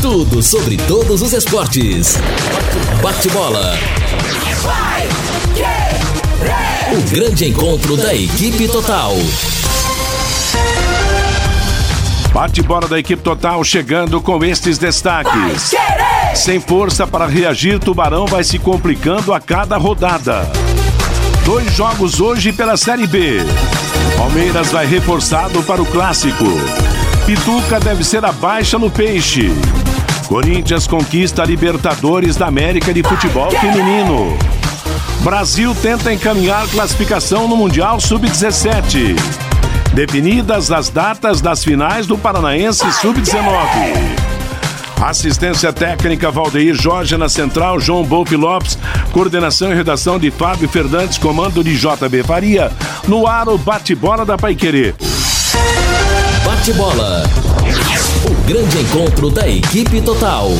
Tudo sobre todos os esportes. Bate-bola. O grande encontro da equipe total. Bate-bola da equipe total chegando com estes destaques. Sem força para reagir, Tubarão vai se complicando a cada rodada. Dois jogos hoje pela Série B. Palmeiras vai reforçado para o clássico. Pituca deve ser a baixa no peixe. Corinthians conquista a Libertadores da América de Futebol Feminino. Brasil tenta encaminhar classificação no Mundial Sub-17. Definidas as datas das finais do Paranaense Sub-19. Assistência técnica Valdeir Jorge na central, João Bolpe Lopes, coordenação e redação de Fábio Fernandes, comando de JB Faria. No ar o bate-bola da Paiquerê. Bate-bola. O grande encontro da equipe total.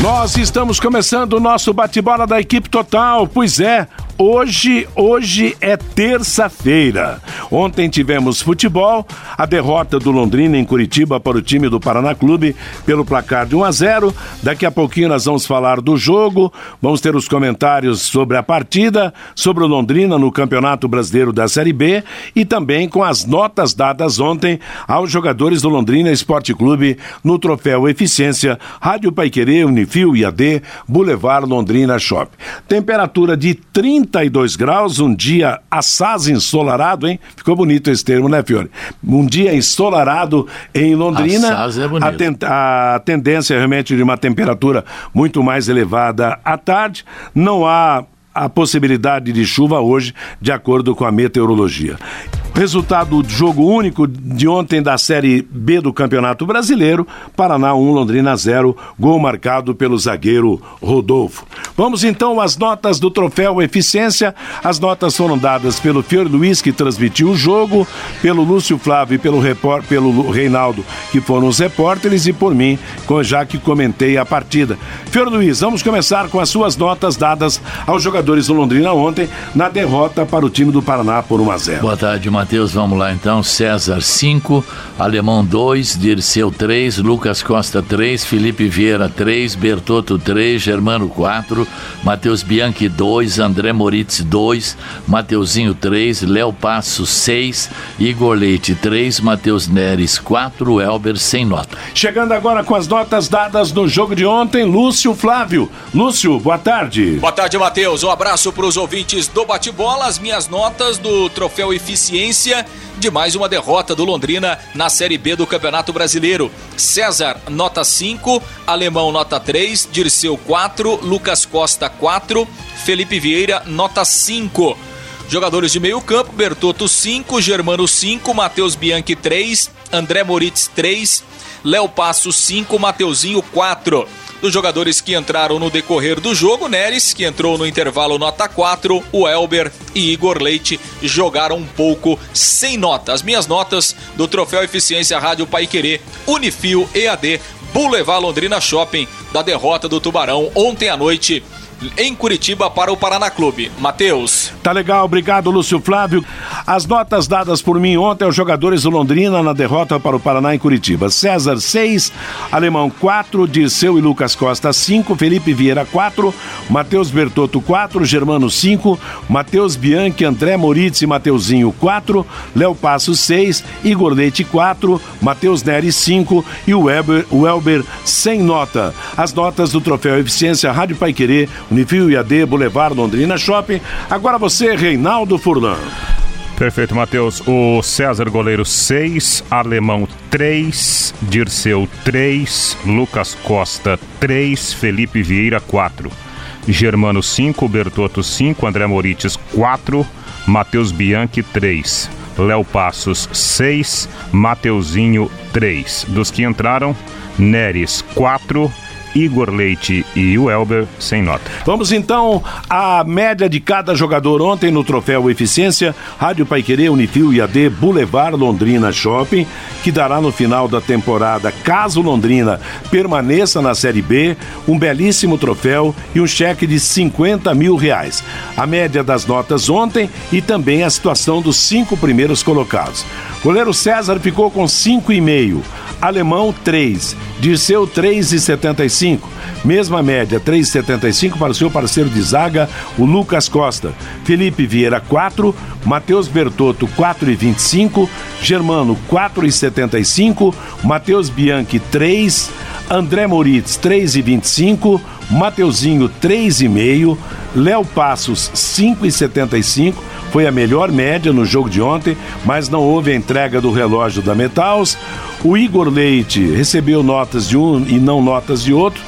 Nós estamos começando o nosso bate-bola da equipe total, pois é, Hoje, hoje é terça-feira. Ontem tivemos futebol, a derrota do Londrina em Curitiba para o time do Paraná Clube pelo placar de 1 a 0. Daqui a pouquinho nós vamos falar do jogo, vamos ter os comentários sobre a partida, sobre o Londrina no Campeonato Brasileiro da Série B e também com as notas dadas ontem aos jogadores do Londrina Esporte Clube no troféu Eficiência, Rádio Paiquerê, Unifil, IAD, Boulevard Londrina Shop. Temperatura de 30 32 graus, um dia assaz ensolarado, hein? Ficou bonito esse termo, né, Fiore? Um dia ensolarado em Londrina. Assaz é bonito. A, ten a tendência é realmente de uma temperatura muito mais elevada à tarde. Não há a possibilidade de chuva hoje, de acordo com a meteorologia. Resultado do jogo único de ontem da Série B do Campeonato Brasileiro: Paraná 1, Londrina 0, gol marcado pelo zagueiro Rodolfo. Vamos então às notas do troféu Eficiência. As notas foram dadas pelo Fiore Luiz, que transmitiu o jogo, pelo Lúcio Flávio e pelo, repor, pelo Reinaldo, que foram os repórteres, e por mim, já que comentei a partida. Fiore Luiz, vamos começar com as suas notas dadas aos jogadores do Londrina ontem na derrota para o time do Paraná por 1 a 0. Boa tarde, Matheus. Matheus, vamos lá então. César 5, Alemão 2, Dirceu 3, Lucas Costa 3, Felipe Vieira 3, Bertotto 3, Germano 4, Matheus Bianchi 2, André Moritz 2, Mateuzinho 3, Léo Passo 6, Igor Leite 3, Matheus Neres 4, Elber sem nota. Chegando agora com as notas dadas no jogo de ontem, Lúcio Flávio. Lúcio, boa tarde. Boa tarde, Matheus. Um abraço para os ouvintes do Bate-Bola. As minhas notas do Troféu Eficiência de mais uma derrota do Londrina na Série B do Campeonato Brasileiro. César, nota 5, Alemão, nota 3, Dirceu, 4, Lucas Costa, 4, Felipe Vieira, nota 5. Jogadores de meio campo, Bertotto 5, Germano 5, Matheus Bianchi 3, André Moritz 3, Léo Passo 5, Mateuzinho 4 dos jogadores que entraram no decorrer do jogo, Neres, que entrou no intervalo nota 4, o Elber e Igor Leite jogaram um pouco sem nota. As minhas notas do Troféu Eficiência Rádio Paiquerê, Unifil EAD, Boulevard Londrina Shopping, da derrota do Tubarão ontem à noite em Curitiba para o Paraná Clube. Matheus. Tá legal, obrigado Lúcio Flávio. As notas dadas por mim ontem aos jogadores do Londrina na derrota para o Paraná em Curitiba. César 6, Alemão 4, Dirceu e Lucas Costa 5, Felipe Vieira 4, Matheus Bertotto 4, Germano 5, Matheus Bianchi, André Moritz e Mateuzinho 4, Léo Passo 6, Igor Leite 4, Matheus Neres 5 e o Elber, o Elber sem nota. As notas do Troféu Eficiência Rádio Paiquerê Unifil IAD, Boulevard Londrina Shopping. Agora você, Reinaldo Furlan. Perfeito, Matheus. O César Goleiro 6, Alemão 3, Dirceu 3, Lucas Costa 3, Felipe Vieira 4, Germano 5, Bertotto 5, André Morites 4, Matheus Bianchi 3, Léo Passos 6, Mateuzinho 3. Dos que entraram, Neres 4, Igor Leite e o Elber sem nota. Vamos então à média de cada jogador ontem no troféu Eficiência, Rádio Paiquerê, Unifil e AD Boulevard Londrina Shopping, que dará no final da temporada, caso Londrina permaneça na Série B, um belíssimo troféu e um cheque de 50 mil reais. A média das notas ontem e também a situação dos cinco primeiros colocados. Goleiro César ficou com 5,5. Alemão 3, Dirceu 3,75. Mesma média, 3,75 para o seu parceiro de zaga, o Lucas Costa. Felipe Vieira 4, Matheus Bertotto 4,25, Germano 4,75, Matheus Bianchi 3, André Moritz 3,25, Mateuzinho 3,5, Léo Passos 5,75 foi a melhor média no jogo de ontem, mas não houve a entrega do relógio da Metals. O Igor Leite recebeu notas de um e não notas de outro,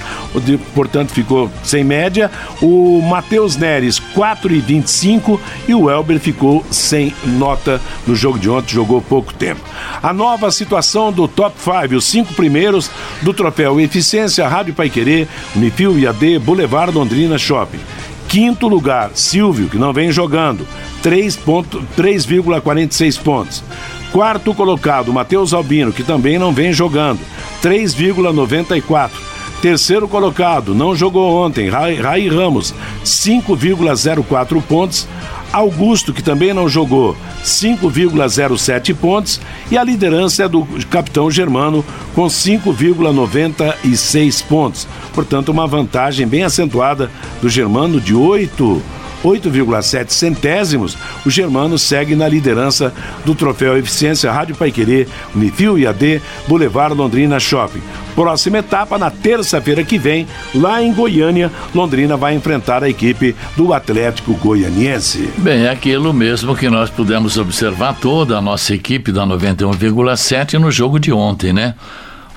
portanto ficou sem média. O Matheus Neres, 4,25 e o Elber ficou sem nota no jogo de ontem, jogou pouco tempo. A nova situação do top 5, os cinco primeiros do troféu Eficiência, Rádio Paiquerê, Unifil, IAD, Boulevard Londrina Shopping. Quinto lugar, Silvio, que não vem jogando, 3,46 pontos. Quarto colocado, Matheus Albino, que também não vem jogando, 3,94. Terceiro colocado, não jogou ontem, Rai Ramos, 5,04 pontos. Augusto, que também não jogou, 5,07 pontos. E a liderança é do capitão Germano, com 5,96 pontos. Portanto, uma vantagem bem acentuada do Germano de 8 8,7 centésimos, o Germano segue na liderança do troféu Eficiência Rádio Paiquerê, Unifil e AD, Boulevard Londrina Shopping. Próxima etapa, na terça-feira que vem, lá em Goiânia, Londrina vai enfrentar a equipe do Atlético Goianiense. Bem, é aquilo mesmo que nós pudemos observar toda a nossa equipe da 91,7 no jogo de ontem, né?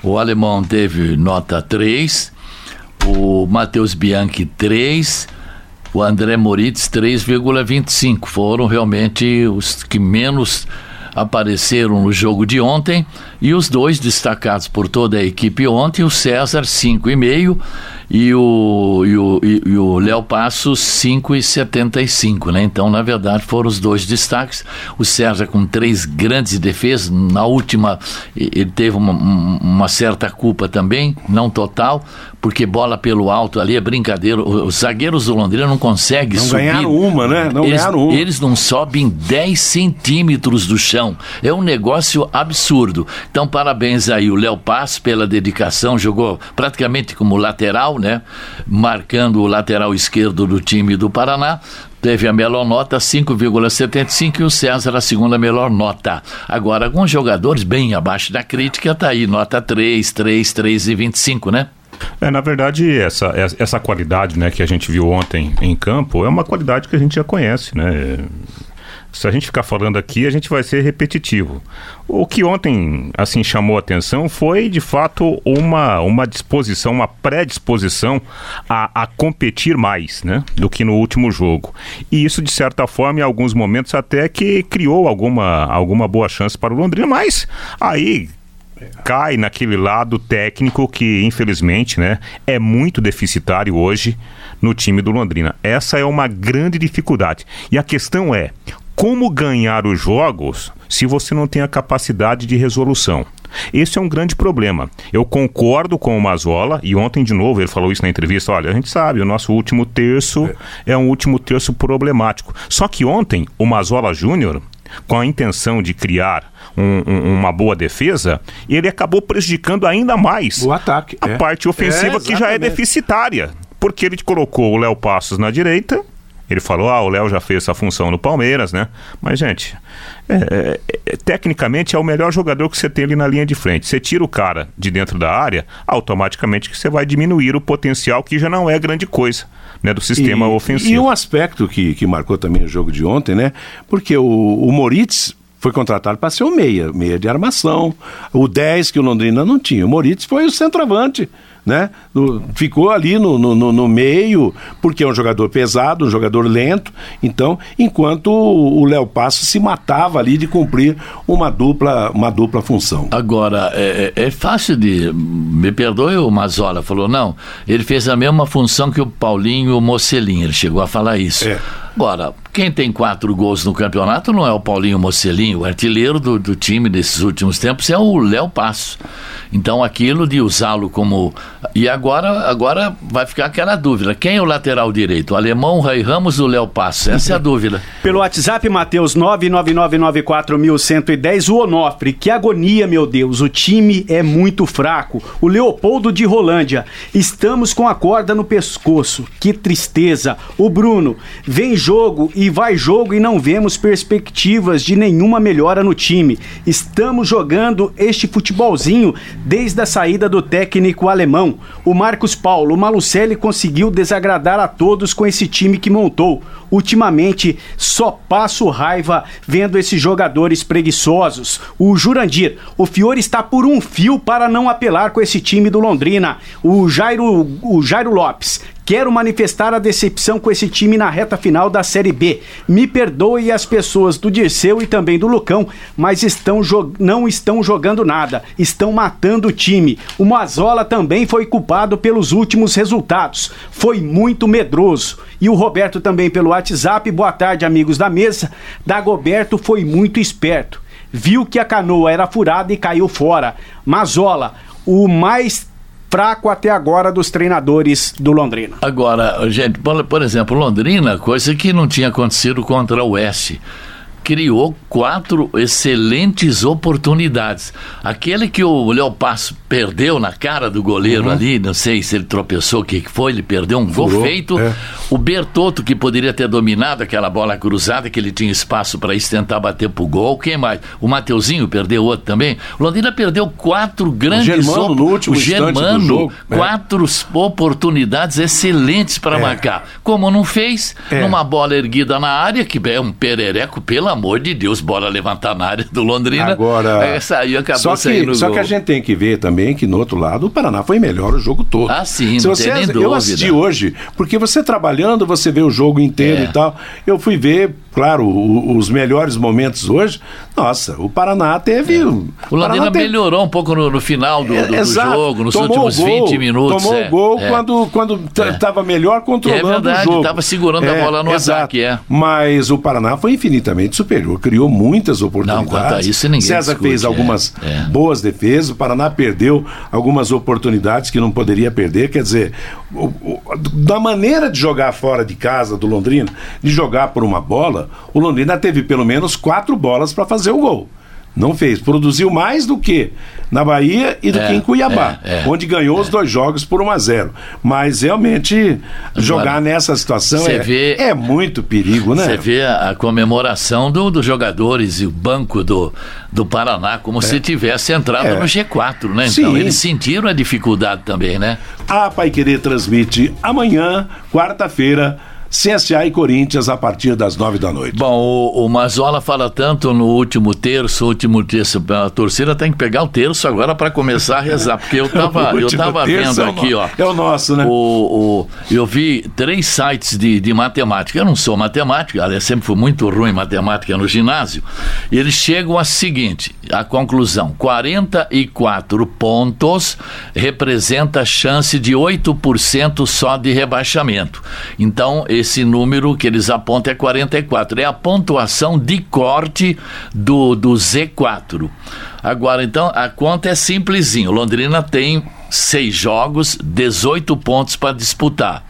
O alemão teve nota 3, o Matheus Bianchi 3, o André Moritz 3,25. Foram realmente os que menos apareceram no jogo de ontem e os dois destacados por toda a equipe ontem, o César 5,5 e o, e o, e, o Léo Passos 5,75, né? Então, na verdade, foram os dois destaques. O César com três grandes defesas, na última ele teve uma, uma certa culpa também, não total, porque bola pelo alto ali é brincadeira. Os zagueiros do Londrina não conseguem não subir. Não ganharam uma, né? Não eles, ganharam uma. Eles não sobem 10 centímetros do chão. É um negócio absurdo. Então, parabéns aí o Léo Paz pela dedicação, jogou praticamente como lateral, né? Marcando o lateral esquerdo do time do Paraná. Teve a melhor nota, 5,75, e o César a segunda melhor nota. Agora, alguns jogadores bem abaixo da crítica, tá aí, nota 3, 3, 3,25, né? É, na verdade, essa, essa qualidade né, que a gente viu ontem em campo é uma qualidade que a gente já conhece, né? Se a gente ficar falando aqui, a gente vai ser repetitivo. O que ontem, assim, chamou a atenção foi, de fato, uma, uma disposição, uma predisposição a, a competir mais, né? Do que no último jogo. E isso, de certa forma, em alguns momentos até que criou alguma, alguma boa chance para o Londrina, mas aí cai naquele lado técnico que, infelizmente, né, é muito deficitário hoje no time do Londrina. Essa é uma grande dificuldade. E a questão é: como ganhar os jogos se você não tem a capacidade de resolução. Esse é um grande problema. Eu concordo com o Mazola, e ontem de novo ele falou isso na entrevista: olha, a gente sabe, o nosso último terço é, é um último terço problemático. Só que ontem o Mazola Júnior, com a intenção de criar um, um, uma boa defesa, ele acabou prejudicando ainda mais o ataque, a é. parte ofensiva é, que já é deficitária. Porque ele colocou o Léo Passos na direita ele falou, ah, o Léo já fez essa função no Palmeiras, né? Mas, gente, é, é, tecnicamente é o melhor jogador que você tem ali na linha de frente. Você tira o cara de dentro da área, automaticamente você vai diminuir o potencial, que já não é grande coisa. Né, do sistema e, ofensivo. E um aspecto que, que marcou também o jogo de ontem, né? Porque o, o Moritz foi contratado para ser o meia, meia de armação. O 10 que o Londrina não tinha. O Moritz foi o centroavante né? ficou ali no, no, no, meio, porque é um jogador pesado, um jogador lento. Então, enquanto o Léo Passo se matava ali de cumprir uma dupla, uma dupla função. Agora, é, é, é fácil de. Me perdoe, o Mazola falou, não, ele fez a mesma função que o Paulinho e o Mocelinho, ele chegou a falar isso. É. Agora, quem tem quatro gols no campeonato não é o Paulinho Mocelinho, o artilheiro do, do time desses últimos tempos é o Léo Passo. Então aquilo de usá-lo como. E agora, agora vai ficar aquela dúvida: quem é o lateral direito? O alemão, o Ray Ramos ou o Léo Passo? Essa é a dúvida. Pelo WhatsApp, Matheus 99994110, o Onofre. Que agonia, meu Deus. O time é muito fraco. O Leopoldo de Rolândia. Estamos com a corda no pescoço. Que tristeza. O Bruno. Vem jogo e vai jogo e não vemos perspectivas de nenhuma melhora no time. Estamos jogando este futebolzinho desde a saída do técnico alemão. O Marcos Paulo, o Malucelli conseguiu desagradar a todos com esse time que montou. Ultimamente só passo raiva vendo esses jogadores preguiçosos. O Jurandir, o Fiore está por um fio para não apelar com esse time do Londrina. O Jairo, o Jairo Lopes, Quero manifestar a decepção com esse time na reta final da Série B. Me perdoe as pessoas do Dirceu e também do Lucão, mas estão não estão jogando nada, estão matando o time. O Mazola também foi culpado pelos últimos resultados. Foi muito medroso. E o Roberto também pelo WhatsApp. Boa tarde, amigos da mesa. Dagoberto foi muito esperto. Viu que a canoa era furada e caiu fora. Mazola, o mais fraco até agora dos treinadores do Londrina. Agora, gente, por exemplo, Londrina, coisa que não tinha acontecido contra o Oeste criou quatro excelentes oportunidades. Aquele que o Léo Passo perdeu na cara do goleiro uhum. ali, não sei se ele tropeçou, o que foi, ele perdeu um Furou, gol feito. É. O Bertotto, que poderia ter dominado aquela bola cruzada, que ele tinha espaço para isso tentar bater pro gol. Quem mais? O Mateuzinho perdeu outro também. O Londrina perdeu quatro grandes... O Germano, no último o Germano, do jogo. É. Quatro oportunidades excelentes para é. marcar. Como não fez, é. numa bola erguida na área, que é um perereco, pelo amor de Deus, bora levantar na área do Londrina. Agora. É, saiu, acabou só que, Só gol. que a gente tem que ver também que no outro lado o Paraná foi melhor o jogo todo. Ah, sim, Se não você, eu dúvida. assisti hoje, porque você trabalhando, você vê o jogo inteiro é. e tal. Eu fui ver claro, o, os melhores momentos hoje, nossa, o Paraná teve. É. O Londrina teve... melhorou um pouco no, no final do, do, do jogo, nos tomou últimos gol, 20 minutos. Tomou o é, gol é. quando quando estava é. melhor controlando é verdade, o jogo. estava segurando a bola no exato. ataque. É. Mas o Paraná foi infinitamente superior, criou muitas oportunidades. Não, quanto a isso ninguém César discute, fez algumas boas defesas, o Paraná perdeu algumas oportunidades que não poderia perder. Quer dizer, o, o, da maneira de jogar fora de casa do Londrina, de jogar por uma bola, o Londrina teve pelo menos quatro bolas para fazer o gol. Não fez. Produziu mais do que na Bahia e do é, que em Cuiabá, é, é, onde ganhou os é. dois jogos por 1 a 0 Mas realmente Agora, jogar nessa situação é, vê, é muito perigo, né? Você vê a comemoração do, dos jogadores e o banco do, do Paraná como é. se tivesse entrado no G4, né? Então Sim. eles sentiram a dificuldade também, né? A Pai Querer transmite amanhã, quarta-feira CSA e Corinthians a partir das nove da noite. Bom, o, o Mazola fala tanto no último terço, último terço, a torcida tem que pegar o terço agora para começar a rezar, porque eu tava, eu tava vendo é aqui, ó. É o nosso, né? O, o, eu vi três sites de, de matemática, eu não sou matemática, aliás, sempre fui muito ruim em matemática no ginásio, e eles chegam a seguinte, a conclusão, 44 pontos representa a chance de 8% só de rebaixamento. Então, esse número que eles apontam é 44. É a pontuação de corte do, do Z4. Agora, então, a conta é simplesinho. Londrina tem seis jogos, 18 pontos para disputar.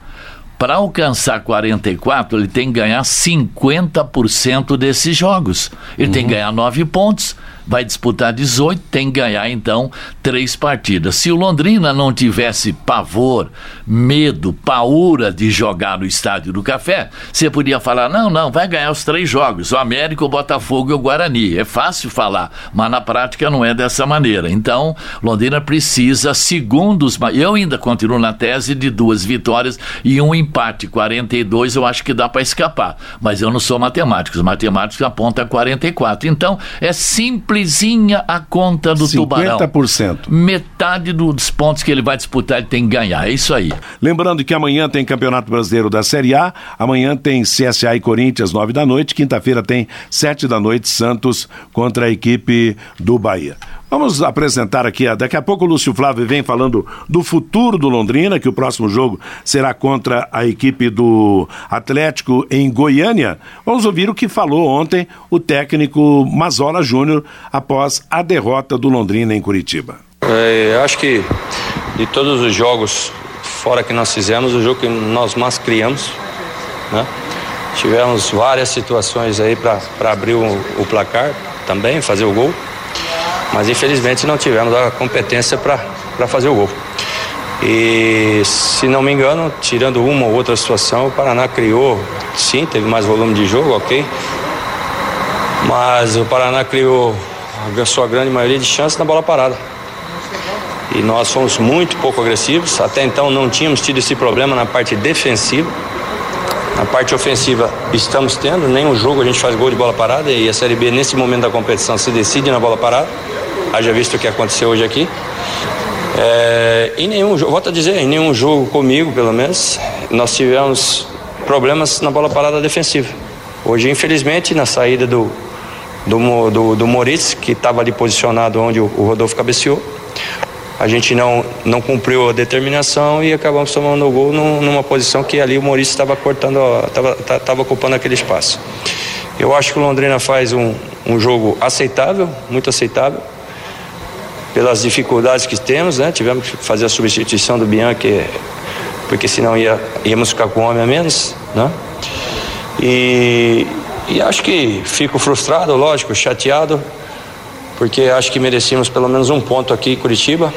Para alcançar 44, ele tem que ganhar 50% desses jogos. Ele uhum. tem que uhum. ganhar 9 pontos vai disputar 18, tem que ganhar então três partidas. Se o Londrina não tivesse pavor, medo, paura de jogar no Estádio do Café, você podia falar: não, não, vai ganhar os três jogos, o América, o Botafogo e o Guarani. É fácil falar, mas na prática não é dessa maneira. Então, Londrina precisa, segundo os. Eu ainda continuo na tese de duas vitórias e um empate. 42 eu acho que dá para escapar, mas eu não sou matemático. Os matemáticos apontam 44. Então, é simples simplesinha a conta do 50%. Tubarão. Metade dos pontos que ele vai disputar, ele tem que ganhar. É isso aí. Lembrando que amanhã tem Campeonato Brasileiro da Série A, amanhã tem CSA e Corinthians, nove da noite, quinta-feira tem sete da noite, Santos contra a equipe do Bahia. Vamos apresentar aqui, daqui a pouco o Lúcio Flávio vem falando do futuro do Londrina, que o próximo jogo será contra a equipe do Atlético em Goiânia. Vamos ouvir o que falou ontem o técnico Mazola Júnior após a derrota do Londrina em Curitiba. É, acho que de todos os jogos fora que nós fizemos, o jogo que nós mais criamos, né? Tivemos várias situações aí para abrir o, o placar também, fazer o gol mas infelizmente não tivemos a competência para fazer o gol. E se não me engano, tirando uma ou outra situação, o Paraná criou, sim, teve mais volume de jogo, ok. Mas o Paraná criou a sua grande maioria de chances na bola parada. E nós fomos muito pouco agressivos. Até então não tínhamos tido esse problema na parte defensiva. Na parte ofensiva estamos tendo, nenhum jogo a gente faz gol de bola parada e a Série B nesse momento da competição se decide na bola parada haja visto o que aconteceu hoje aqui. É, em nenhum jogo, volto a dizer, em nenhum jogo comigo, pelo menos, nós tivemos problemas na bola parada defensiva. Hoje, infelizmente, na saída do, do, do, do Moritz, que estava ali posicionado onde o, o Rodolfo cabeceou, a gente não, não cumpriu a determinação e acabamos tomando o gol num, numa posição que ali o Moritz estava cortando, estava ocupando aquele espaço. Eu acho que o Londrina faz um, um jogo aceitável, muito aceitável pelas dificuldades que temos, né? Tivemos que fazer a substituição do Bianchi, porque senão ia, íamos ficar com um homem a menos, né? E, e acho que fico frustrado, lógico, chateado, porque acho que merecíamos pelo menos um ponto aqui em Curitiba.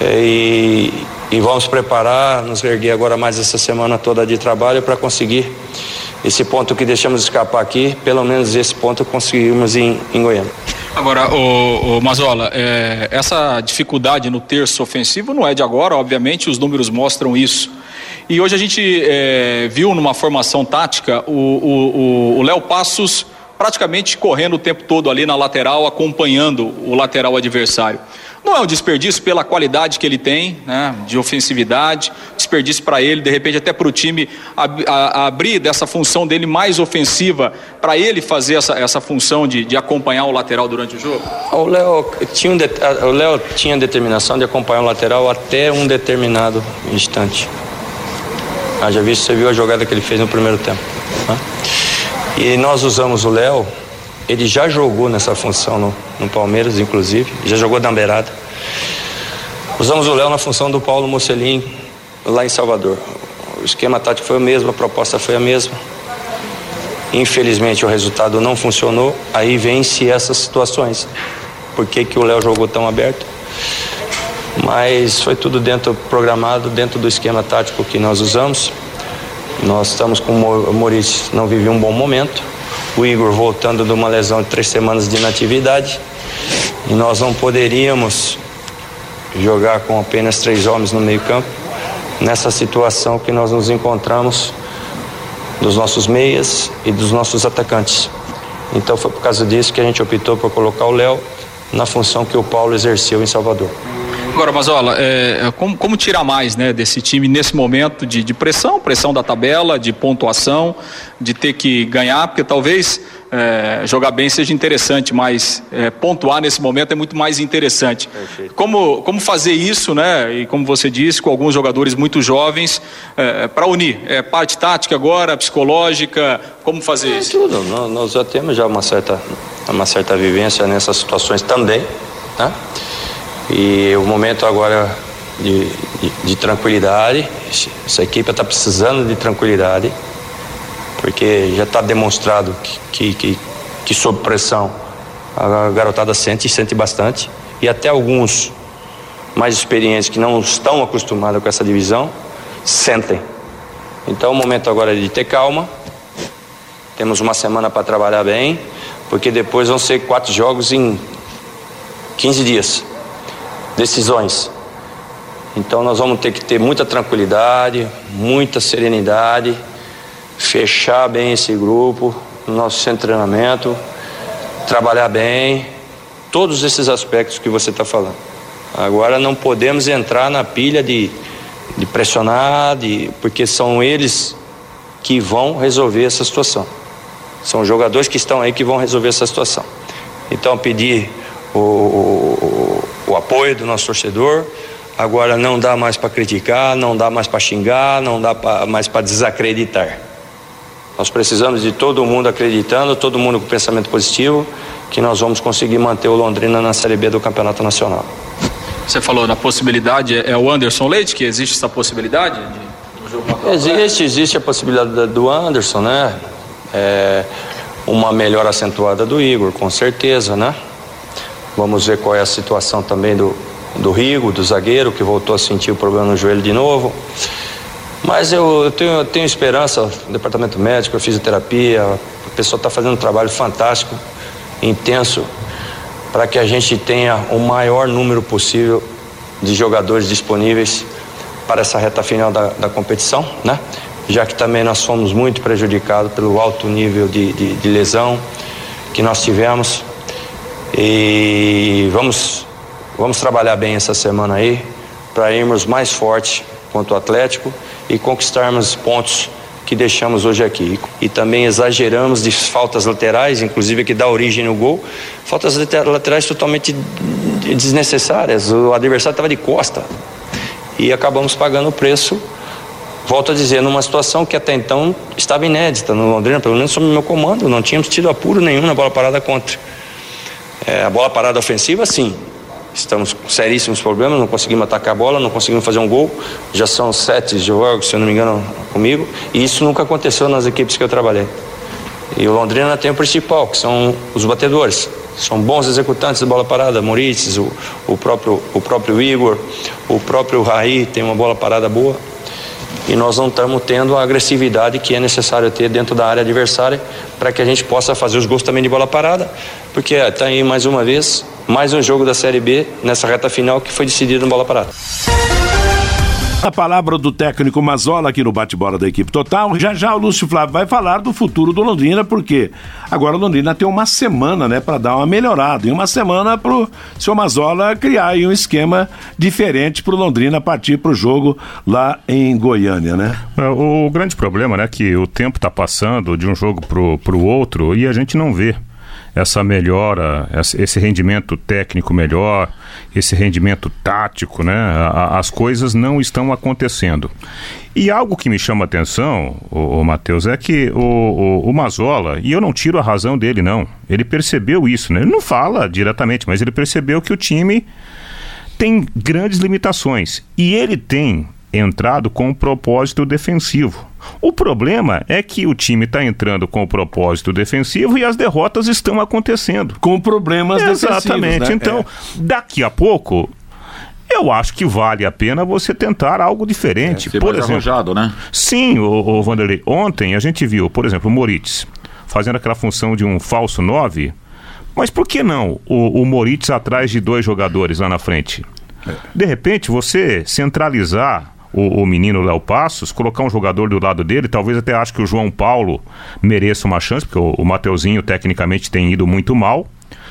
É, e, e vamos preparar, nos erguer agora mais essa semana toda de trabalho para conseguir esse ponto que deixamos escapar aqui, pelo menos esse ponto conseguimos em, em Goiânia. Agora, o, o Mazola, é, essa dificuldade no terço ofensivo não é de agora, obviamente, os números mostram isso. E hoje a gente é, viu numa formação tática o Léo Passos praticamente correndo o tempo todo ali na lateral, acompanhando o lateral adversário. Não é um desperdício pela qualidade que ele tem, né, de ofensividade, desperdício para ele, de repente até para o time ab abrir dessa função dele mais ofensiva, para ele fazer essa, essa função de, de acompanhar o lateral durante o jogo? O Léo tinha, um o Léo tinha determinação de acompanhar o lateral até um determinado instante. Ah, já visto, você viu a jogada que ele fez no primeiro tempo. Né? E nós usamos o Léo ele já jogou nessa função no, no Palmeiras, inclusive, já jogou na beirada. Usamos o Léo na função do Paulo Mocelin lá em Salvador. O esquema tático foi o mesmo, a proposta foi a mesma. Infelizmente o resultado não funcionou, aí vem-se essas situações. Por que, que o Léo jogou tão aberto? Mas foi tudo dentro programado, dentro do esquema tático que nós usamos. Nós estamos com o Maurício, não vive um bom momento o Igor voltando de uma lesão de três semanas de inatividade e nós não poderíamos jogar com apenas três homens no meio-campo nessa situação que nós nos encontramos dos nossos meias e dos nossos atacantes. Então foi por causa disso que a gente optou por colocar o Léo na função que o Paulo exerceu em Salvador. Agora, Mazola, é, é, como, como, tirar mais né, desse time nesse momento de, de, pressão, pressão da tabela, de pontuação, de ter que ganhar, porque talvez é, jogar bem seja interessante, mas é, pontuar nesse momento é muito mais interessante. Como, como fazer isso, né? E como você disse, com alguns jogadores muito jovens, é, para unir? É parte tática agora, psicológica, como fazer é, isso? Tudo, nós já temos já uma certa, uma certa vivência nessas situações também, né? E o momento agora de, de, de tranquilidade, essa equipe está precisando de tranquilidade, porque já está demonstrado que, que, que, que sob pressão a garotada sente, sente bastante, e até alguns mais experientes que não estão acostumados com essa divisão sentem. Então o momento agora é de ter calma. Temos uma semana para trabalhar bem, porque depois vão ser quatro jogos em 15 dias decisões. Então nós vamos ter que ter muita tranquilidade, muita serenidade, fechar bem esse grupo, no nosso centro de treinamento, trabalhar bem todos esses aspectos que você está falando. Agora não podemos entrar na pilha de, de pressionar, de, porque são eles que vão resolver essa situação. São jogadores que estão aí que vão resolver essa situação. Então, pedir o, o, apoio do nosso torcedor. Agora, não dá mais para criticar, não dá mais para xingar, não dá pra, mais para desacreditar. Nós precisamos de todo mundo acreditando, todo mundo com pensamento positivo, que nós vamos conseguir manter o Londrina na Série B do Campeonato Nacional. Você falou na possibilidade, é o Anderson Leite que existe essa possibilidade de Existe, existe a possibilidade do Anderson, né? É uma melhor acentuada do Igor, com certeza, né? Vamos ver qual é a situação também do, do Rigo, do zagueiro, que voltou a sentir o problema no joelho de novo. Mas eu, eu tenho, eu tenho esperança, o departamento médico, fisioterapia, a pessoa está fazendo um trabalho fantástico, intenso, para que a gente tenha o maior número possível de jogadores disponíveis para essa reta final da, da competição, né? Já que também nós fomos muito prejudicados pelo alto nível de, de, de lesão que nós tivemos. E vamos, vamos trabalhar bem essa semana aí para irmos mais forte contra o Atlético e conquistarmos pontos que deixamos hoje aqui. E também exageramos de faltas laterais, inclusive que dá origem no gol, faltas laterais totalmente desnecessárias. O adversário estava de costa e acabamos pagando o preço. Volto a dizer, numa situação que até então estava inédita no Londrina, pelo menos sob meu comando, não tínhamos tido apuro nenhum na bola parada contra. É, a bola parada ofensiva, sim. Estamos com seríssimos problemas, não conseguimos atacar a bola, não conseguimos fazer um gol. Já são sete jogos, se eu não me engano, comigo. E isso nunca aconteceu nas equipes que eu trabalhei. E o Londrina tem o principal, que são os batedores. São bons executantes de bola parada, Moritz, o, o, próprio, o próprio Igor, o próprio Raí tem uma bola parada boa e nós não estamos tendo a agressividade que é necessário ter dentro da área adversária para que a gente possa fazer os gols também de bola parada, porque está aí mais uma vez, mais um jogo da Série B nessa reta final que foi decidido em bola parada. A palavra do técnico Mazola aqui no bate-bola da equipe total. Já já o Lúcio Flávio vai falar do futuro do Londrina, porque agora o Londrina tem uma semana, né, para dar uma melhorada. E uma semana pro seu Mazola criar um esquema diferente pro Londrina partir pro jogo lá em Goiânia, né? É, o grande problema, né, que o tempo tá passando de um jogo pro, pro outro e a gente não vê essa melhora, esse rendimento técnico melhor, esse rendimento tático, né? As coisas não estão acontecendo. E algo que me chama a atenção, o, o Matheus, é que o, o, o, Mazola, e eu não tiro a razão dele, não, ele percebeu isso, né? Ele não fala diretamente, mas ele percebeu que o time tem grandes limitações. E ele tem entrado com um propósito defensivo. O problema é que o time está entrando com o propósito defensivo e as derrotas estão acontecendo. Com problemas Exatamente. Né? Então, é. daqui a pouco, eu acho que vale a pena você tentar algo diferente. É, por exemplo, arrojado, né? Sim, o, o Vanderlei. Ontem a gente viu, por exemplo, o Moritz fazendo aquela função de um falso 9. Mas por que não o, o Moritz atrás de dois jogadores lá na frente? É. De repente, você centralizar o, o menino Léo Passos, colocar um jogador do lado dele, talvez até acho que o João Paulo mereça uma chance, porque o, o Mateuzinho tecnicamente tem ido muito mal.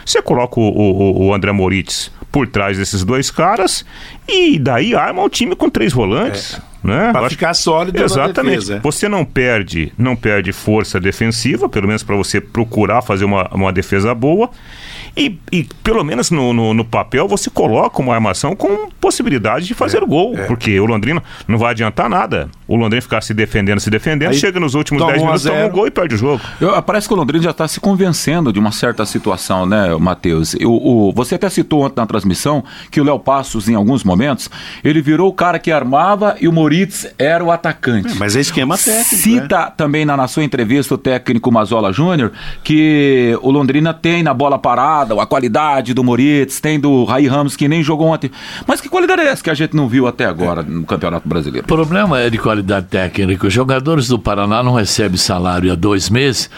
Você coloca o, o, o André Moritz por trás desses dois caras e daí arma o time com três volantes. É. Né? Para ficar sólido Exatamente. Defesa. Você não perde, não perde força defensiva, pelo menos para você procurar fazer uma, uma defesa boa. E, e pelo menos no, no, no, papel você coloca uma armação com possibilidade de fazer é, o gol. É. Porque o Londrina não vai adiantar nada. O Londrina ficar se defendendo, se defendendo, Aí, chega nos últimos 10 minutos, toma um gol e perde o jogo. Eu, parece que o Londrina já está se convencendo de uma certa situação, né, Matheus? O, o, você até citou ontem na transmissão que o Léo Passos, em alguns momentos, ele virou o cara que armava e o Moritz era o atacante. É, mas é esquema técnico. Cita né? também na, na sua entrevista o técnico Mazola Júnior que o Londrina tem na bola parada a qualidade do Moritz, tem do Raí Ramos que nem jogou ontem. Mas que qualidade é essa que a gente não viu até agora no Campeonato Brasileiro? O problema é de qualidade técnica. Os jogadores do Paraná não recebem salário há dois meses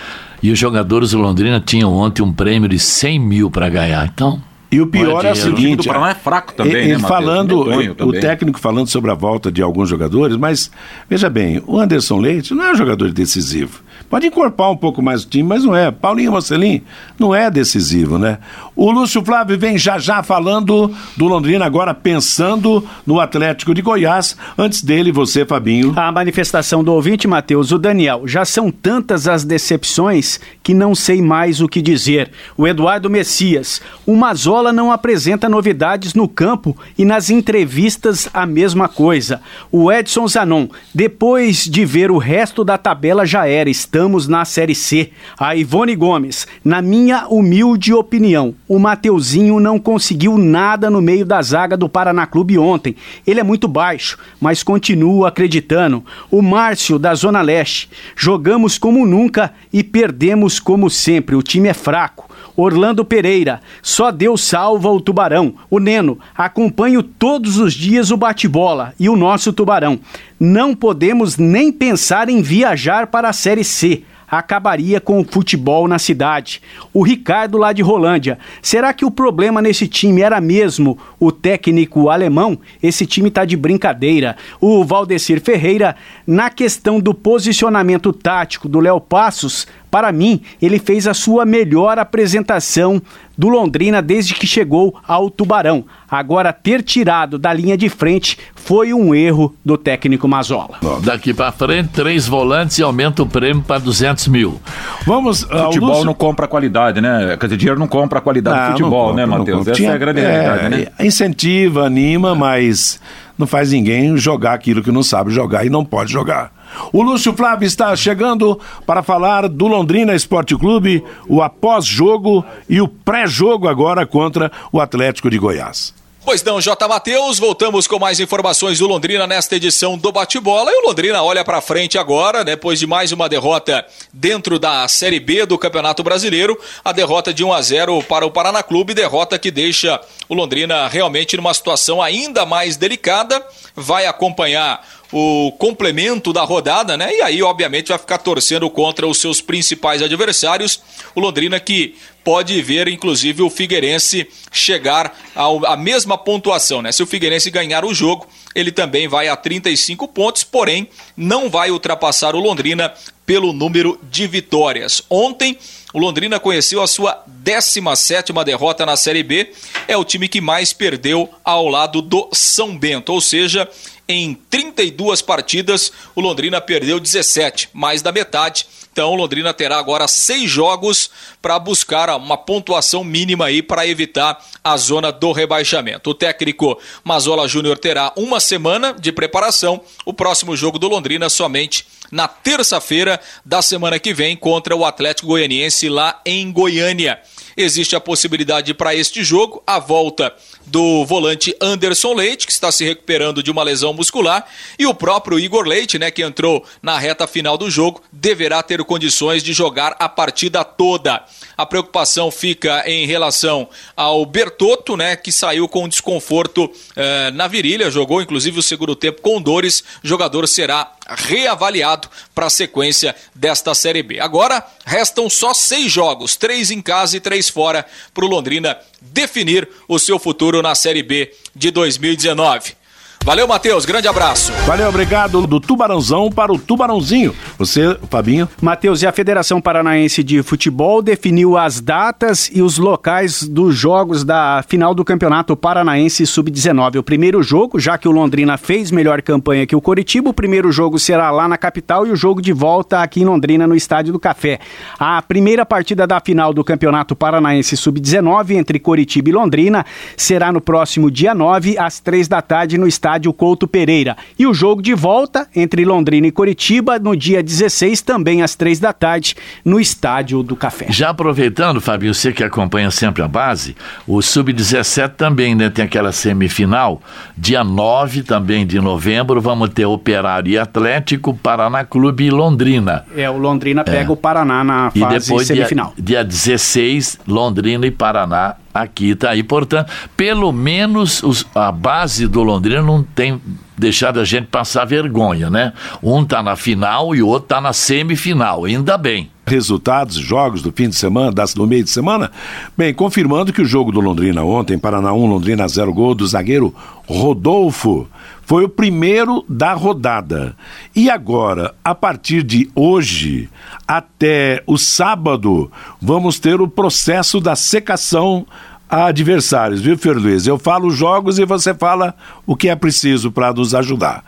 e os jogadores do Londrina tinham ontem um prêmio de 100 mil para ganhar. Então, e o pior é, é o seguinte, o Paraná é fraco também, ele, né, falando, o técnico falando sobre a volta de alguns jogadores, mas veja bem, o Anderson Leite não é um jogador decisivo. Pode encorpar um pouco mais o time, mas não é. Paulinho Mocelin não é decisivo, né? O Lúcio Flávio vem já já falando do Londrina, agora pensando no Atlético de Goiás. Antes dele, você, Fabinho. A manifestação do ouvinte, Matheus, o Daniel. Já são tantas as decepções que não sei mais o que dizer. O Eduardo Messias. O Mazola não apresenta novidades no campo e nas entrevistas a mesma coisa. O Edson Zanon. Depois de ver o resto da tabela já era. Estamos na Série C. A Ivone Gomes. Na minha humilde opinião, o Mateuzinho não conseguiu nada no meio da zaga do Paraná Clube ontem. Ele é muito baixo, mas continuo acreditando. O Márcio, da Zona Leste. Jogamos como nunca e perdemos como sempre. O time é fraco. Orlando Pereira, só Deus salva o Tubarão. O Neno, acompanho todos os dias o bate-bola e o nosso Tubarão. Não podemos nem pensar em viajar para a Série C acabaria com o futebol na cidade. O Ricardo lá de Rolândia. Será que o problema nesse time era mesmo o técnico alemão? Esse time tá de brincadeira. O Valdecir Ferreira, na questão do posicionamento tático do Léo Passos, para mim, ele fez a sua melhor apresentação do Londrina desde que chegou ao Tubarão. Agora, ter tirado da linha de frente foi um erro do técnico Mazola. Daqui para frente, três volantes e aumenta o prêmio para 200 mil. Vamos. Uh, futebol Lúcio... não compra qualidade, né? Quer dizer, dinheiro não compra a qualidade não, do futebol, compra, né, Matheus? Essa Tinha, é a grande é, realidade, né? Incentiva, anima, mas não faz ninguém jogar aquilo que não sabe jogar e não pode jogar. O Lúcio Flávio está chegando para falar do Londrina Esporte Clube, o após-jogo e o pré-jogo agora contra o Atlético de Goiás. Pois não, J. Matheus, voltamos com mais informações do Londrina nesta edição do Bate-Bola. E o Londrina olha para frente agora, depois de mais uma derrota dentro da Série B do Campeonato Brasileiro. A derrota de 1 a 0 para o Paraná Clube, derrota que deixa o Londrina realmente numa situação ainda mais delicada. Vai acompanhar o complemento da rodada, né? E aí, obviamente, vai ficar torcendo contra os seus principais adversários. O Londrina que pode ver, inclusive, o Figueirense chegar à mesma pontuação, né? Se o Figueirense ganhar o jogo, ele também vai a 35 pontos, porém, não vai ultrapassar o Londrina pelo número de vitórias. Ontem, o Londrina conheceu a sua 17ª derrota na Série B. É o time que mais perdeu ao lado do São Bento, ou seja, em 32 partidas, o Londrina perdeu 17, mais da metade. Então, o Londrina terá agora seis jogos para buscar uma pontuação mínima aí para evitar a zona do rebaixamento. O técnico Mazola Júnior terá uma semana de preparação. O próximo jogo do Londrina somente na terça-feira da semana que vem contra o Atlético Goianiense lá em Goiânia. Existe a possibilidade para este jogo, a volta do volante Anderson Leite, que está se recuperando de uma lesão muscular, e o próprio Igor Leite, né, que entrou na reta final do jogo, deverá ter condições de jogar a partida toda. A preocupação fica em relação ao Bertotto, né, que saiu com desconforto eh, na virilha, jogou inclusive o segundo tempo com dores. O jogador será reavaliado para a sequência desta Série B. Agora restam só seis jogos, três em casa e três fora, para o Londrina definir o seu futuro na Série B de 2019. Valeu, Matheus. Grande abraço. Valeu, obrigado. Do Tubarãozão para o Tubarãozinho. Você, Fabinho? Matheus, e a Federação Paranaense de Futebol definiu as datas e os locais dos jogos da final do Campeonato Paranaense Sub-19. O primeiro jogo, já que o Londrina fez melhor campanha que o Coritiba, o primeiro jogo será lá na capital e o jogo de volta aqui em Londrina, no Estádio do Café. A primeira partida da final do Campeonato Paranaense Sub-19 entre Coritiba e Londrina será no próximo dia 9, às três da tarde, no Estádio estádio Couto Pereira. E o jogo de volta entre Londrina e Curitiba no dia 16, também às três da tarde, no estádio do Café. Já aproveitando, Fabio, você que acompanha sempre a base, o Sub-17 também né, tem aquela semifinal. Dia 9 também de novembro, vamos ter Operário e Atlético, Paraná Clube e Londrina. É, o Londrina pega é. o Paraná na fase e depois, semifinal. Dia, dia 16, Londrina e Paraná aqui tá aí. Portanto, pelo menos os, a base do Londrina não tem deixado a gente passar vergonha, né? Um tá na final e o outro tá na semifinal, ainda bem. resultados, jogos do fim de semana, das, do meio de semana? Bem, confirmando que o jogo do Londrina ontem, Paraná 1, Londrina 0 gol do zagueiro Rodolfo, foi o primeiro da rodada. E agora, a partir de hoje até o sábado, vamos ter o processo da secação a adversários, viu, Fer Luiz? Eu falo os jogos e você fala o que é preciso para nos ajudar.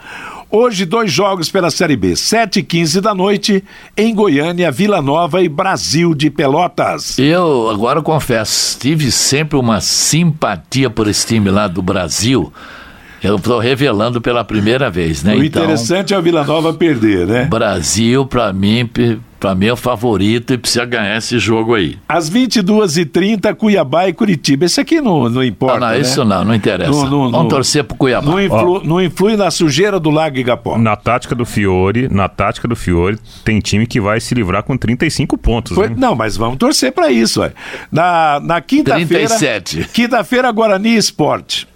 Hoje, dois jogos pela Série B, 7 e 15 da noite, em Goiânia, Vila Nova e Brasil de Pelotas. Eu, agora confesso, tive sempre uma simpatia por esse time lá do Brasil. Eu estou revelando pela primeira vez, né? O então, interessante é o Vila Nova perder, né? Brasil, para mim, para mim é o favorito e precisa ganhar esse jogo aí. Às 22h30, Cuiabá e Curitiba. Esse aqui não, não importa. Ah, não, né? isso não, não interessa. Não, não, Vamos torcer pro Cuiabá. Não, influ, não influi na sujeira do Lago Igapó. Na tática do Fiore, na tática do Fiore, tem time que vai se livrar com 35 pontos. Foi? Não, mas vamos torcer para isso. Ué. Na, na quinta-feira. 37. Quinta-feira, Guarani Esporte.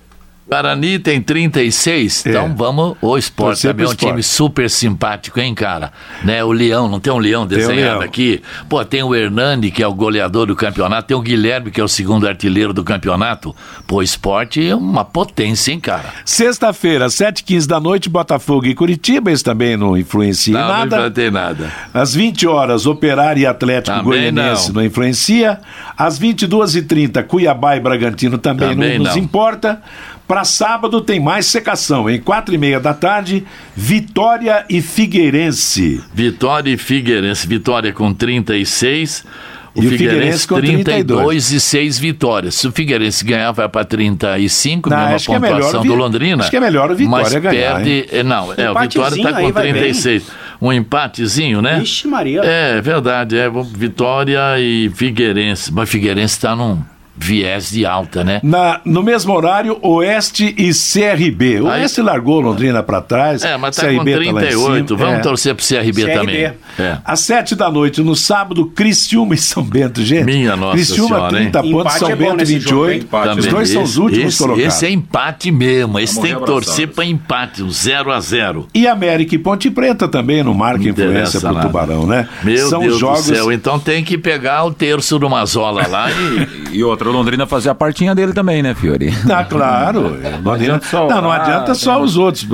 Guarani tem 36, é. então vamos. O esporte também é um time super simpático, hein, cara? Né, o Leão, não tem um Leão desenhado um leão. aqui? Pô, tem o Hernani, que é o goleador do campeonato, tem o Guilherme, que é o segundo artilheiro do campeonato. Pô, o esporte é uma potência, hein, cara? Sexta-feira, 7h15 da noite, Botafogo e Curitiba, esse também não influencia não, nada. Não influencia nada. Às 20 horas, Operário e Atlético também Goianiense não. não influencia. Às 22h30, Cuiabá e Bragantino também, também não, não nos importa. Para sábado tem mais secação, em quatro e meia da tarde, Vitória e Figueirense. Vitória e Figueirense. Vitória com 36. O, e o Figueirense, Figueirense com 32 32 e 6 vitórias. Se o Figueirense ganhar, vai para 35, não, mesma pontuação é melhor, do Londrina. Acho que é melhor o Vitória mas ganhar. Perde, hein? Eh, não, é, o Vitória está com 36. Um empatezinho, né? Vixe, Maria. É, verdade. É Vitória e Figueirense. Mas Figueirense está num viés de alta, né? Na, no mesmo horário, Oeste e CRB. O Aí, Oeste largou Londrina para trás. É, mas tá CRB com 38. Tá Vamos é. torcer pro CRB, CRB. também. É. Às 7 da noite, no sábado, Criciúma e São Bento, gente. Minha nossa Criciúma, senhora, 30 hein? pontos, São é Bento, 28. Jogo, os dois são os últimos esse, colocados. Esse é empate mesmo. Esse tem que torcer para empate, um 0 a 0 E América e Ponte Preta também não marca influência pro nada. Tubarão, né? Meu são Deus jogos... do céu. Então tem que pegar o terço do Mazola lá e... e outra, o Londrina fazer a partinha dele também, né, Fiore? Ah, claro. Não adianta só, não, não adianta só os outros,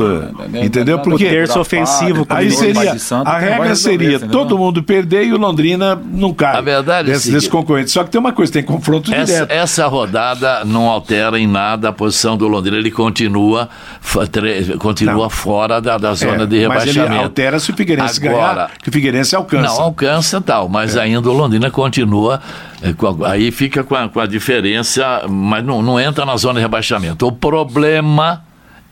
entendeu? Porque o terço ofensivo. Aí seria, a regra seria todo mundo perder e o Londrina não cai. A verdade desse, é desse concorrente. Só que tem uma coisa, tem confronto essa, direto. Essa rodada não altera em nada a posição do Londrina, ele continua, continua fora da, da zona é, de rebaixamento. Mas ele altera se o Figueirense Agora, ganhar, que o Figueirense alcança. Não, alcança tal, mas é. ainda o Londrina continua é, aí fica com a, com a diferença, mas não, não entra na zona de rebaixamento. O problema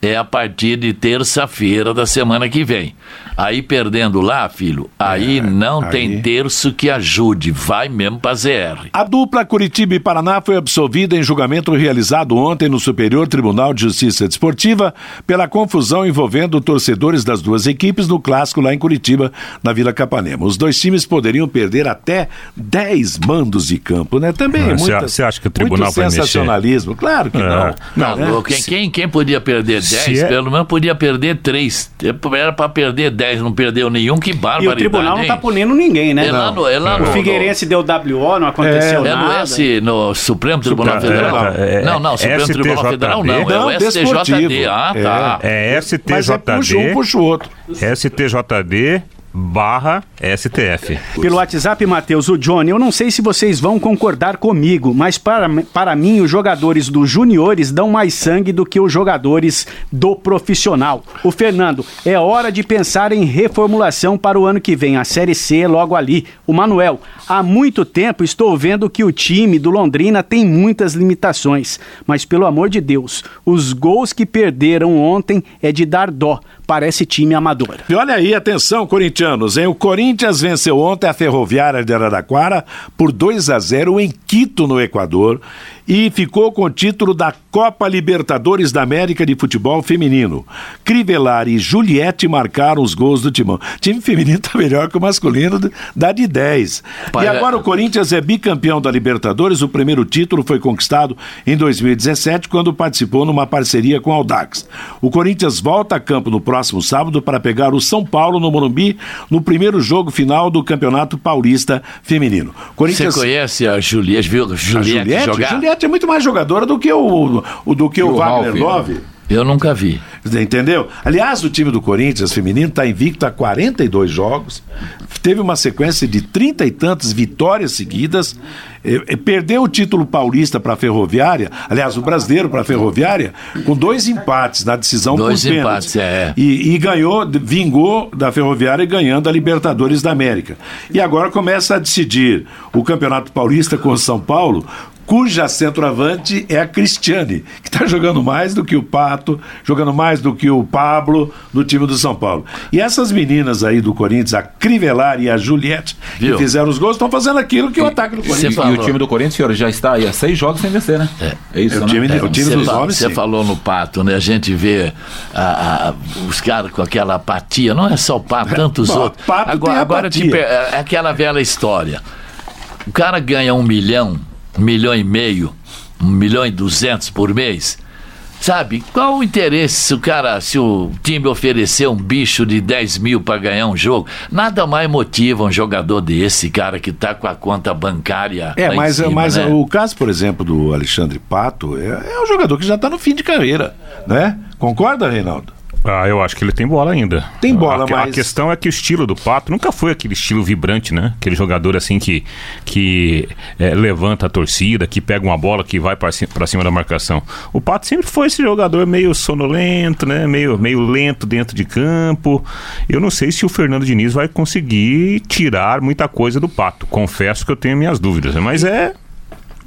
é a partir de terça-feira da semana que vem. Aí perdendo lá, filho, aí é, não aí... tem terço que ajude, vai mesmo para ZR. A dupla Curitiba e Paraná foi absolvida em julgamento realizado ontem no Superior Tribunal de Justiça Desportiva pela confusão envolvendo torcedores das duas equipes no clássico lá em Curitiba, na Vila Capanema. Os dois times poderiam perder até 10 mandos de campo, né? Também Você acha que o tribunal muito vai sensacionalismo? Mexer? Claro que é. não. Não, não né? quem, quem, quem podia perder 10, é... pelo menos podia perder 3. Era para perder 10 10, não perdeu nenhum, que barbaridade. E o tribunal não tá punindo ninguém, né? É lá no, é lá no, o Figueirense deu WO, não aconteceu é, nada. É no, S, no Supremo Tribunal Federal? É, é, não, não, Supremo STJD. Tribunal Federal não, não, é o STJD. Ah, tá. É, é STJD. Mas é puxa um, puxa o outro. STJD barra STF. Pelo WhatsApp, Matheus, o Johnny, eu não sei se vocês vão concordar comigo, mas para, para mim os jogadores dos juniores dão mais sangue do que os jogadores do profissional. O Fernando, é hora de pensar em reformulação para o ano que vem, a Série C logo ali. O Manuel, há muito tempo estou vendo que o time do Londrina tem muitas limitações, mas pelo amor de Deus, os gols que perderam ontem é de dar dó parece time amador. E olha aí, atenção, corintianos, hein? O Corinthians venceu ontem a Ferroviária de Araraquara por 2 a 0 em Quito, no Equador. E ficou com o título da Copa Libertadores da América de Futebol Feminino. Crivellari e Juliette marcaram os gols do timão. O time feminino tá melhor que o masculino, dá de 10. Pai, e agora é- o Corinthians é bicampeão da Libertadores. O primeiro título foi conquistado em 2017, quando participou numa parceria com o Audax. O Corinthians volta a campo no próximo sábado para pegar o São Paulo no Morumbi no primeiro jogo final do Campeonato Paulista Feminino. Você Corinthians conhece a Juliette, viu? a Juliette, Juliette, jogar? Juliette é muito mais jogadora do que o, o- do que o, o Wagner Ralf, Love. Eu nunca vi. Entendeu? Aliás, o time do Corinthians feminino está invicto a 42 jogos, teve uma sequência de trinta e tantas vitórias seguidas, perdeu o título paulista para a Ferroviária, aliás, o brasileiro para a Ferroviária, com dois empates na decisão Dois por pênaltis. empates, é. E, e ganhou, vingou da Ferroviária ganhando a Libertadores da América. E agora começa a decidir o Campeonato Paulista com o São Paulo, cuja centroavante é a Cristiane, que está jogando mais do que o Pato, jogando mais do que o Pablo do time do São Paulo. E essas meninas aí do Corinthians, a Crivelar e a Juliette, Viu? que fizeram os gols, estão fazendo aquilo que o ataque do Corinthians. falou. E o time do Corinthians, senhor, já está aí há seis jogos sem vencer, né? É, isso, É o né? time, o time dos homens, Você falou no pato, né? A gente vê a- a- os caras com aquela apatia, não é só o pato, tantos Bom, outros. Pato agora, tem agora tipo, é, é aquela velha história. O cara ganha um milhão, um milhão e meio, um milhão e duzentos por mês. Sabe, qual o interesse se o cara, se o time oferecer um bicho de 10 mil para ganhar um jogo? Nada mais motiva um jogador desse, cara, que tá com a conta bancária. É, mas, cima, mas né? o caso, por exemplo, do Alexandre Pato é, é um jogador que já está no fim de carreira, né? Concorda, Reinaldo? Ah, eu acho que ele tem bola ainda. Tem bola, a, mas- A questão é que o estilo do Pato nunca foi aquele estilo vibrante, né? Aquele jogador assim que, que é, levanta a torcida, que pega uma bola, que vai para cima, pra cima da marcação. O Pato sempre foi esse jogador meio sonolento, né? Meio, meio lento dentro de campo. Eu não sei se o Fernando Diniz vai conseguir tirar muita coisa do Pato. Confesso que eu tenho minhas dúvidas, mas é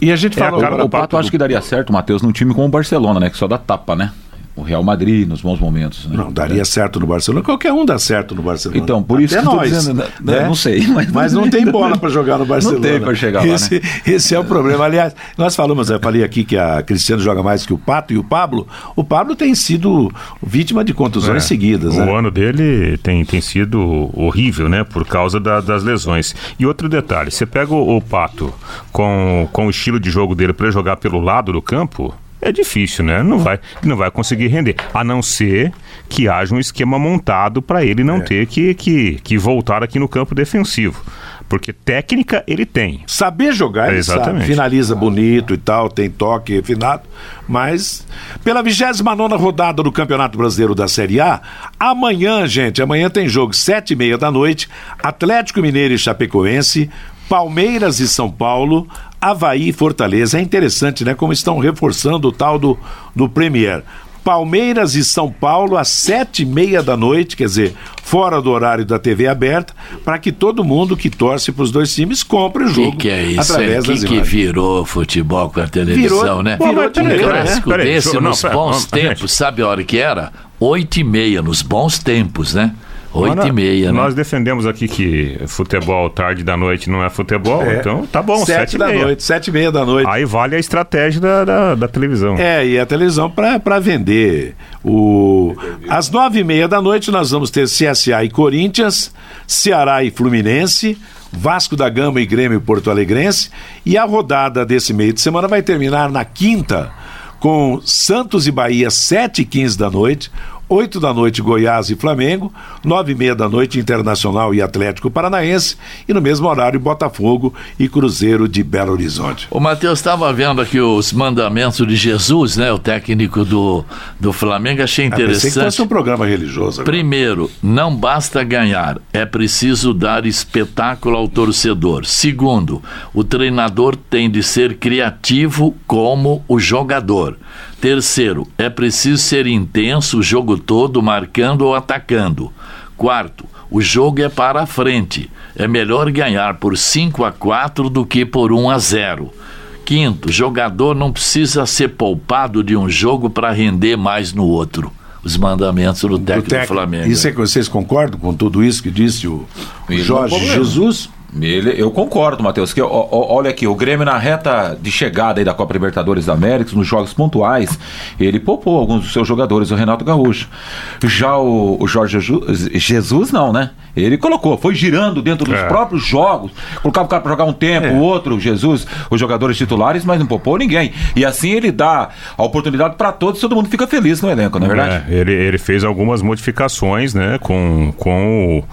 E a gente É a falou. cara O, o Pato Pato acho do- que daria certo, Matheus, num time como o Barcelona, né? Que só dá tapa, né? O Real Madrid nos bons momentos. Né? Não, daria certo no Barcelona. Qualquer um dá certo no Barcelona. Então, por isso Até que nós, dizendo, né? né? Não sei, mas- Mas não tem bola para jogar no Barcelona. tem pra chegar lá, esse, né? Esse é o problema. Aliás, nós falamos, eu falei aqui que a Cristiano joga mais que o Pato e o Pablo. O Pablo tem sido vítima de contusões É, seguidas, O né? ano dele tem, tem sido horrível, né? Por causa da- das lesões. E outro detalhe: você pega o, o Pato com, com o estilo de jogo dele para jogar pelo lado do campo. É difícil, né? Não vai, não vai conseguir render. A não ser que haja um esquema montado para ele É. não ter que, que, que voltar aqui no campo defensivo. Porque técnica ele tem. Saber jogar, ele sabe. Finaliza bonito e tal, tem toque refinado, mas pela 29 rodada do Campeonato Brasileiro da Série A, amanhã, gente, amanhã tem jogo sete e meia da noite, Atlético Mineiro e Chapecoense, Palmeiras e São Paulo, Havaí e Fortaleza. É interessante, né, como estão reforçando o tal do, do Premier. Palmeiras e São Paulo às sete e meia da noite, quer dizer, fora do horário da TV aberta, para que todo mundo que torce para os dois times compre o Que jogo que é isso? através O que, que virou futebol com a televisão, Virou- né? virou um peraí, clássico peraí, desse não, nos pera, bons vamos- tempos, sabe a hora que era? Oito e meia, nos bons tempos, né? Oito e meia, né? Nós defendemos aqui que futebol tarde da noite não é futebol, É. então tá bom, sete sete, e da meia. noite, sete e meia da noite. Aí vale a estratégia da, da, da televisão. É, e a televisão para vender. O... Às nove e meia da noite nós vamos ter CSA e Corinthians, Ceará e Fluminense, Vasco da Gama e Grêmio Porto Alegrense. E a rodada desse meio de semana vai terminar na quinta, com Santos e Bahia, sete e quinze da noite. 8 da noite, Goiás e Flamengo. 9 e meia da noite, Internacional e Atlético Paranaense. E no mesmo horário, Botafogo e Cruzeiro de Belo Horizonte. O Matheus estava vendo aqui os mandamentos de Jesus, né? O técnico do, do Flamengo. Achei Ah, pensei que fosse interessante. um programa religioso. agora. Primeiro, não basta ganhar, é preciso dar espetáculo ao torcedor. Segundo, o treinador tem de ser criativo como o jogador. Terceiro, é preciso ser intenso o jogo todo, marcando ou atacando. Quarto, o jogo é para a frente. É melhor ganhar por 5 a 4 do que por 1 a 0. Quinto, jogador não precisa ser poupado de um jogo para render mais no outro. Os mandamentos do do técnico do técnico. Flamengo. Isso é que vocês concordam com tudo isso que disse o, o Jorge. Jesus? Ele, eu concordo, Matheus, que ó, ó, olha aqui, o Grêmio na reta de chegada da Copa Libertadores da América, nos jogos pontuais, ele poupou alguns dos seus jogadores, o Renato Gaúcho. Já o, o Jorge Jesus, não, né? Ele colocou, foi girando dentro dos É. próprios jogos, colocava o cara pra jogar um tempo, o outro, Jesus, os jogadores titulares, mas não poupou ninguém. E assim ele dá a oportunidade pra todos, todo mundo fica feliz no elenco, não é verdade? É, ele, ele fez algumas modificações, né, com, com o-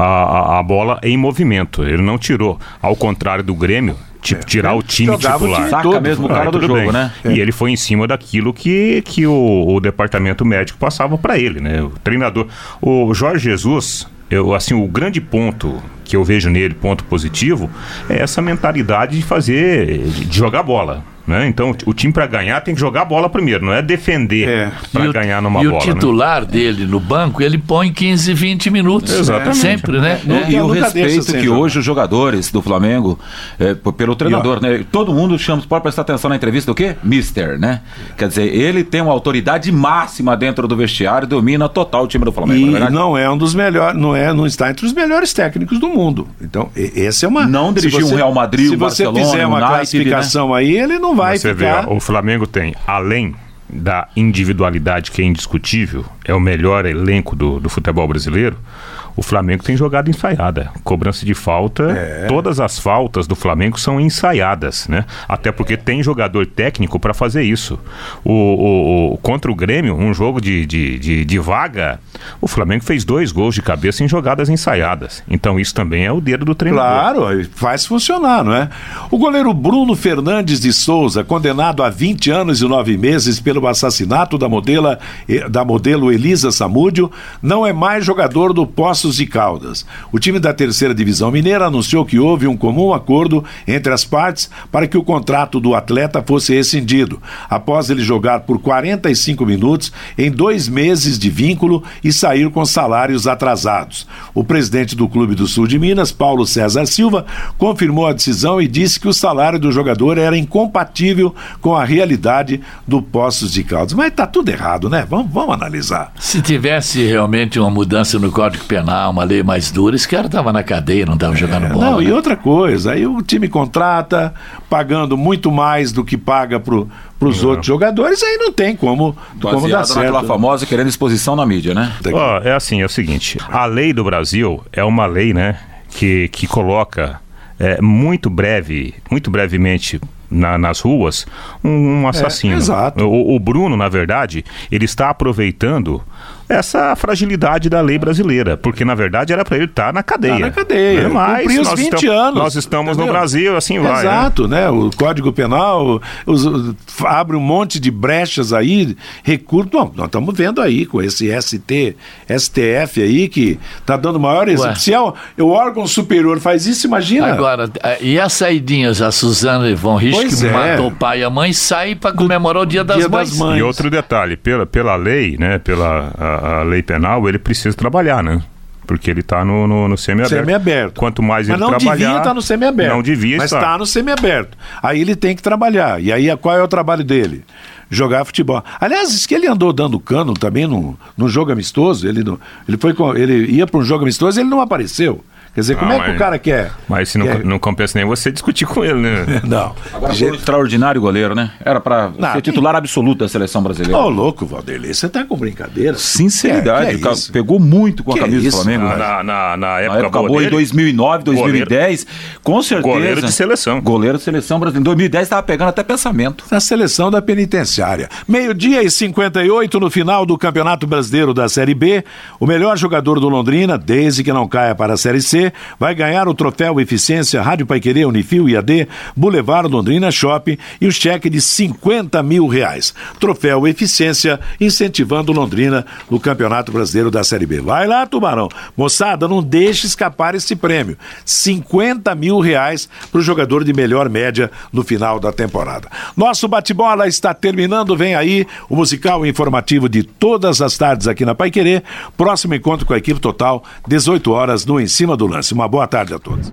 a, a- bola em movimento. Ele não tirou, ao contrário do Grêmio, tipo, tirar o time Jogava o titular. time Saca todo, mesmo o Ah, cara do tudo jogo, bem. né? E ele foi em cima daquilo que, que o, o departamento médico passava para ele, né? O treinador. O Jorge Jesus, eu, assim, o grande ponto que eu vejo nele, ponto positivo, é essa mentalidade de fazer, de, jogar bola. Né? Então, o time para ganhar tem que jogar a bola primeiro, não é defender É. para E o- ganhar numa e bola. o né? titular dele no banco, ele põe 15, 20 minutos. Exatamente. Sempre, né? É, e o respeito que jogar. hoje os jogadores do Flamengo, é, pelo treinador, né? Todo mundo chama, pode prestar atenção na entrevista do quê? Mister, né? Quer dizer, ele tem uma autoridade máxima dentro do vestiário, domina total o time do Flamengo, E não é verdade? não é um dos melhores, não é, não está entre os melhores técnicos do mundo. Então, e- esse é uma. Não se dirigiu você- um Real Madrid, Se um você Barcelona, fizer um uma United, classificação aí, ele não vai Você vê, ficar. ó, o Flamengo tem, além da individualidade que é indiscutível, é o melhor elenco do, do futebol brasileiro, o Flamengo tem jogada ensaiada. Cobrança de falta, É. todas as faltas do Flamengo são ensaiadas, né? Até porque tem jogador técnico para fazer isso. O, o- o- contra o Grêmio, um jogo de, de, de, de vaga, o Flamengo fez dois gols de cabeça em jogadas ensaiadas. Então isso também é o dedo do treinador. Claro, faz funcionar, não é? O goleiro Bruno Fernandes de Souza, condenado a 20 anos e 9 meses pelo assassinato da, modela, da modelo Elisa Samúdio, não é mais jogador do Poços de Caldas. O time da terceira divisão mineira anunciou que houve um comum acordo entre as partes para que o contrato do atleta fosse rescindido, após ele jogar por 45 minutos em dois meses de vínculo e sair com salários atrasados. O presidente do Clube do Sul de Minas, Paulo César Silva, confirmou a decisão e disse que o salário do jogador era incompatível com a realidade do Poços de Caldas. Mas tá tudo errado, né? Vamos, vamos analisar. Se tivesse realmente uma mudança no Código Penal, uma lei mais dura, esse cara tava na cadeia, não tava jogando bola. Não, e né? outra coisa, aí o time contrata, pagando muito mais do que paga pro, pros outros jogadores, aí não tem como, como dar naquela certo. famosa querendo exposição na mídia, né? Ó, é assim, é o seguinte, a lei do Brasil é uma lei, né, que, que coloca é, muito breve, muito brevemente na- nas ruas um, um assassino. exato. O, o Bruno, na verdade, ele está aproveitando essa fragilidade da lei brasileira, porque na verdade era para ele estar na cadeia. Tá na cadeia, Né? Mas os nós 20 estamos, anos, Nós estamos no entendeu? Brasil, assim vai. né? Exato, né? O Código Penal os- os- abre um monte de brechas aí, recurso. Bom, nós estamos vendo aí com esse ST, STF aí que tá dando maior exemplo. Se é o, órgão superior faz isso, imagina. Agora, eh, e as saidinhas, a Suzana von Rich, que é. matou o pai e a mãe, sai para comemorar o Dia das Dia Mães. das Mães. E outro detalhe, pela, pela lei, né, pela a, a lei penal, ele precisa trabalhar, né? Porque ele está no, no, no semi-aberto. Semi-aberto. Quanto mais Mas ele não trabalhar... devia estar no semiaberto. Não devia mas estar. está no semiaberto. Aí ele tem que trabalhar. E aí qual é o trabalho dele? Jogar futebol. Aliás, diz que ele andou dando cano também num, num jogo amistoso. Ele, não, ele, foi com- ele ia para um jogo amistoso e ele não apareceu. Quer dizer, como Ah, é que mas- o cara quer? Mas se não, quer- não compensa nem você discutir com ele, né? Não. Agora um extraordinário goleiro, né? Era pra Não, ser tem- titular absoluto da seleção brasileira. Ô, louco, Valderlei, você tá com brincadeira? Sinceridade, Que- que é o cara isso? pegou muito com a Que camisa isso, do Flamengo. Na, na, na, na Na época, época boa boa, em dele, 2009, 2010, com certeza. Goleiro de seleção. Goleiro de seleção brasileira. Em 2010 estava pegando até pensamento. na seleção da penitenciária. Meio-dia e 58 no final do Campeonato Brasileiro da Série B. O melhor jogador do Londrina, desde que não caia para a Série C, vai ganhar o troféu Eficiência Rádio Paiquerê, Unifil e AD, Boulevard Londrina Shopping e o cheque de 50 mil reais. Troféu Eficiência, incentivando Londrina no Campeonato Brasileiro da Série B. Vai lá, Tubarão. Moçada, não deixe escapar esse prêmio. 50 mil reais para o jogador de melhor média no final da temporada. Nosso bate-bola está terminando. Vem aí o musical informativo de todas as tardes aqui na Paiquerê. Próximo encontro com a equipe total, 18 horas no Em Cima do Lance. Uma boa tarde a todos.